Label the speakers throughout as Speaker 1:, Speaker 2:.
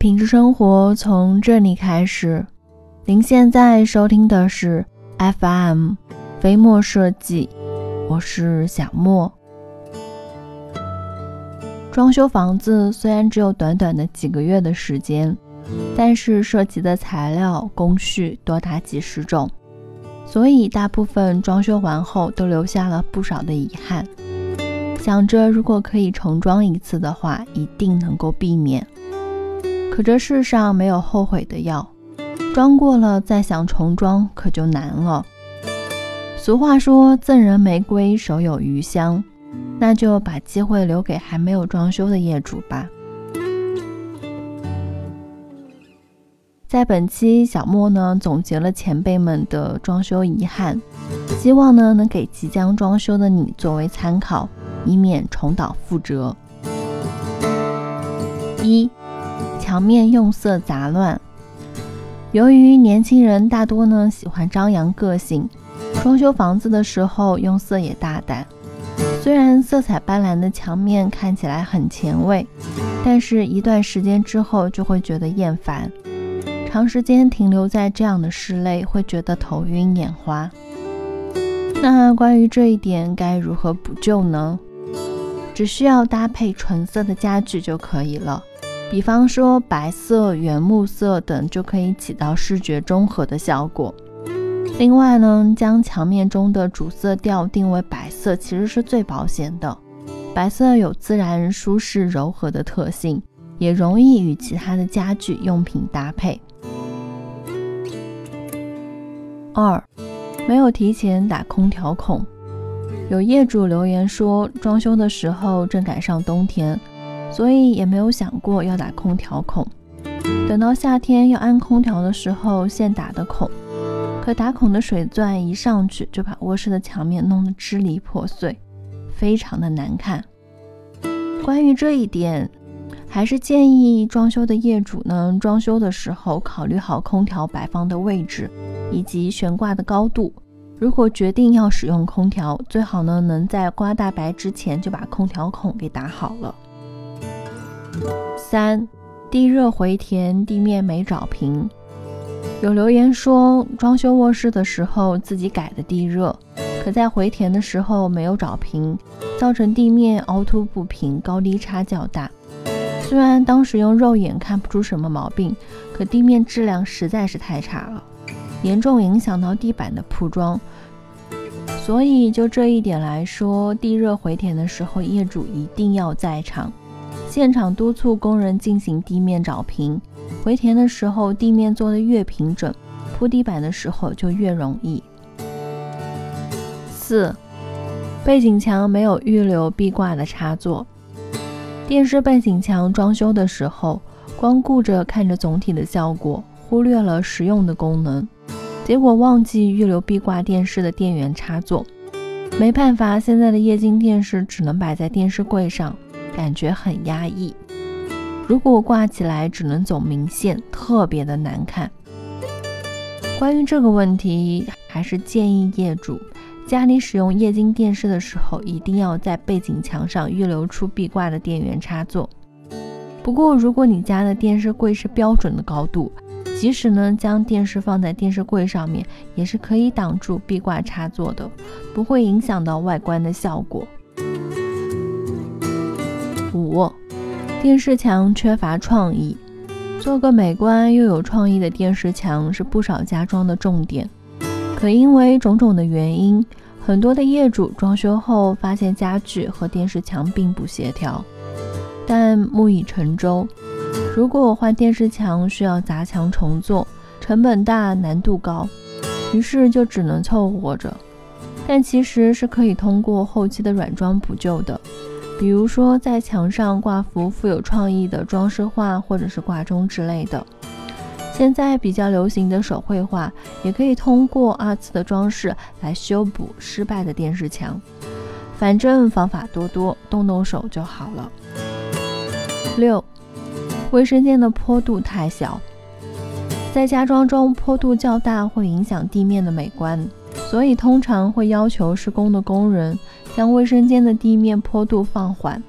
Speaker 1: 品质生活从这里开始。您现在收听的是 FM 飞墨设计，我是小莫。装修房子虽然只有短短的几个月的时间，但是涉及的材料工序多达几十种，所以大部分装修完后都留下了不少的遗憾。想着如果可以重装一次的话，一定能够避免。可这世上没有后悔的药，装过了再想重装可就难了。俗话说赠人玫瑰手有余香。那就把机会留给还没有装修的业主吧。在本期小莫呢总结了前辈们的装修遗憾，希望呢能给即将装修的你作为参考，以免重蹈覆辙。一，墙面用色杂乱。由于年轻人大多呢喜欢张扬个性，装修房子的时候用色也大胆。虽然色彩斑斓的墙面看起来很前卫，但是一段时间之后就会觉得厌烦。长时间停留在这样的室内，会觉得头晕眼花。那关于这一点该如何补救呢？只需要搭配纯色的家具就可以了，比方说白色、原木色等，就可以起到视觉中和的效果。另外呢，将墙面中的主色调定为白色，其实是最保险的。白色有自然、舒适、柔和的特性，也容易与其他的家具用品搭配。二，没有提前打空调孔。有业主留言说，装修的时候正赶上冬天，所以也没有想过要打空调孔。等到夏天要安空调的时候，现打的孔。可打孔的水钻一上去，就把卧室的墙面弄得支离破碎，非常的难看。关于这一点，还是建议装修的业主呢，装修的时候考虑好空调摆放的位置以及悬挂的高度。如果决定要使用空调，最好呢能在刮大白之前就把空调孔给打好了。三，地热回填，地面没找平。有留言说，装修卧室的时候自己改的地热，可在回填的时候没有找平，造成地面凹凸不平，高低差较大。虽然当时用肉眼看不出什么毛病，可地面质量实在是太差了，严重影响到地板的铺装。所以就这一点来说，地热回填的时候，业主一定要在场，现场督促工人进行地面找平。回填的时候，地面做的越平整，铺地板的时候就越容易。四，背景墙没有预留壁挂的插座。电视背景墙装修的时候，光顾着看着总体的效果，忽略了实用的功能，结果忘记预留壁挂电视的电源插座。没办法，现在的液晶电视只能摆在电视柜上，感觉很压抑。如果挂起来只能走明线，特别的难看。关于这个问题，还是建议业主家里使用液晶电视的时候，一定要在背景墙上预留出壁挂的电源插座。不过，如果你家的电视柜是标准的高度，即使呢将电视放在电视柜上面，也是可以挡住壁挂插座的，不会影响到外观的效果。五。电视墙缺乏创意，做个美观又有创意的电视墙是不少家装的重点。可因为种种的原因，很多的业主装修后发现家具和电视墙并不协调。但木已成舟，如果换电视墙需要砸墙重做，成本大，难度高，于是就只能凑合着。但其实是可以通过后期的软装补救的。比如说，在墙上挂幅富有创意的装饰画，或者是挂钟之类的。现在比较流行的手绘画，也可以通过二次的装饰来修补失败的电视墙。反正方法多多，动动手就好了。六，卫生间的坡度太小，在家装中坡度较大会影响地面的美观，所以通常会要求施工的工人。将卫生间的地面坡度放缓，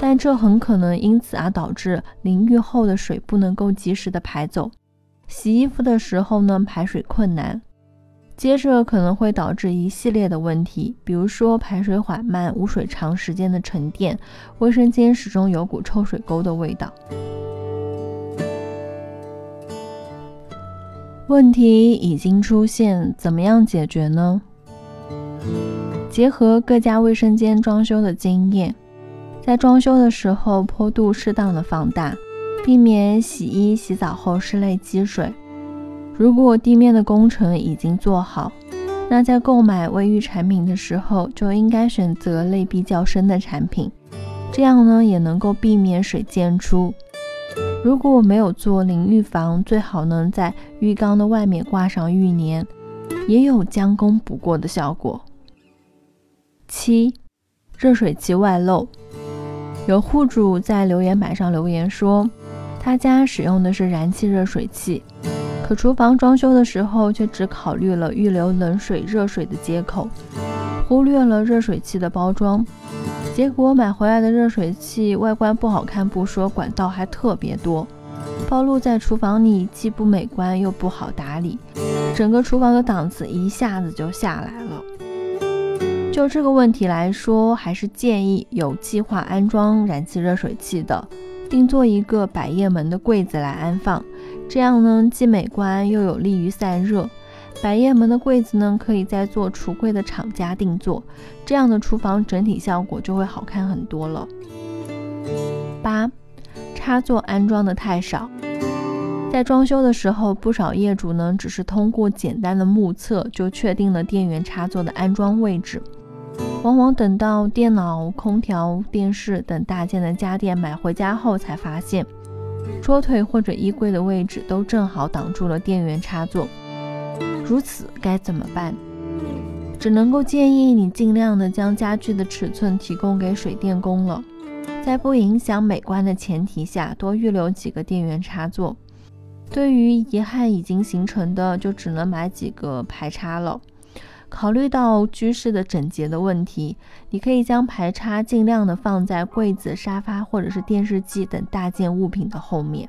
Speaker 1: 但这很可能因此而导致淋浴后的水不能够及时的排走，洗衣服的时候呢排水困难，接着可能会导致一系列的问题，比如说排水缓慢、污水长时间的沉淀、卫生间始终有股臭水沟的味道。问题已经出现，怎么样解决呢？结合各家卫生间装修的经验。在装修的时候，坡度适当的放大，避免洗衣洗澡后室内积水。如果地面的工程已经做好，那在购买卫浴产品的时候，就应该选择内壁较深的产品，这样呢也能够避免水溅出。如果没有做淋浴房，最好能在浴缸的外面挂上浴帘，也有将功补过的效果。七，热水器外漏。有户主在留言板上留言说，他家使用的是燃气热水器，可厨房装修的时候却只考虑了预留冷水、热水的接口，忽略了热水器的包装。结果买回来的热水器外观不好看不说，管道还特别多，暴露在厨房里既不美观又不好打理，整个厨房的档次一下子就下来了。就这个问题来说，还是建议有计划安装燃气热水器的，定做一个百叶门的柜子来安放，这样呢既美观又有利于散热。百叶门的柜子呢，可以在做橱柜的厂家定做，这样的厨房整体效果就会好看很多了。八，插座安装的太少，在装修的时候，不少业主呢只是通过简单的目测就确定了电源插座的安装位置。往往等到电脑、空调、电视等大件的家电买回家后，才发现桌腿或者衣柜的位置都正好挡住了电源插座。如此该怎么办？只能够建议你尽量的将家具的尺寸提供给水电工了，在不影响美观的前提下，多预留几个电源插座。对于遗憾已经形成的，就只能买几个排插了。考虑到居室的整洁的问题，你可以将排插尽量的放在柜子、沙发或者是电视机等大件物品的后面。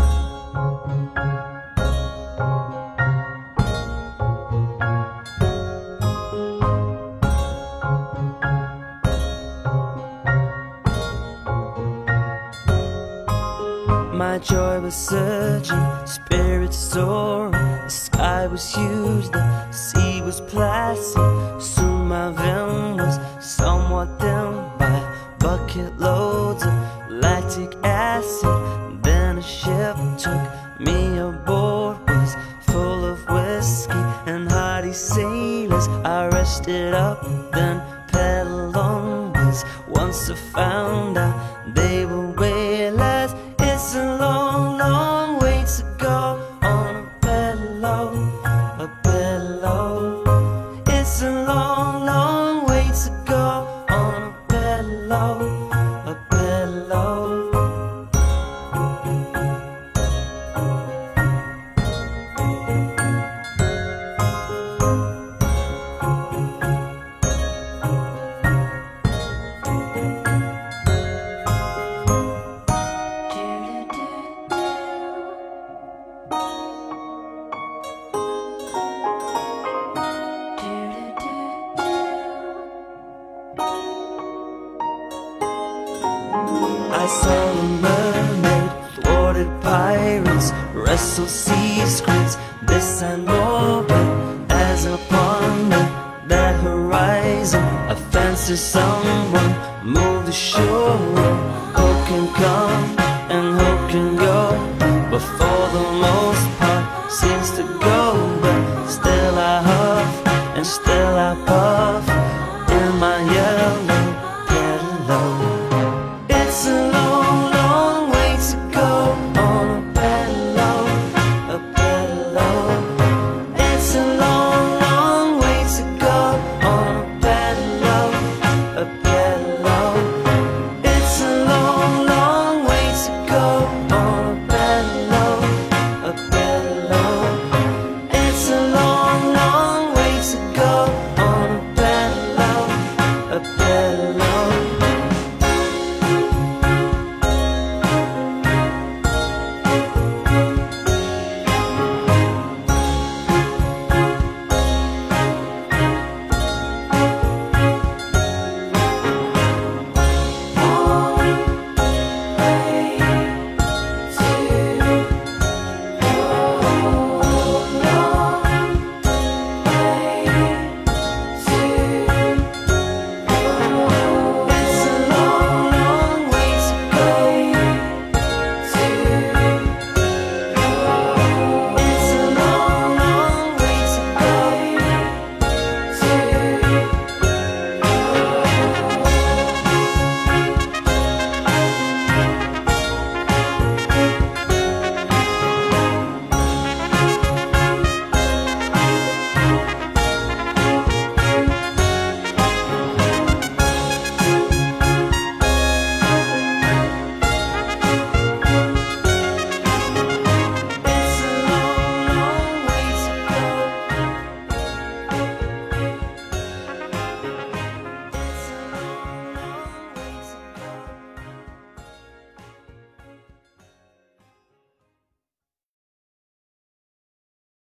Speaker 1: Joy was surging, spirits soaring. The sky was huge, the sea was placid. Wrestle squids. This I know, but as upon me, that horizon, a fancy
Speaker 2: someone move the shore. Hope can come and hope can go, but for the most part seems to go. But still I huff and still I puff.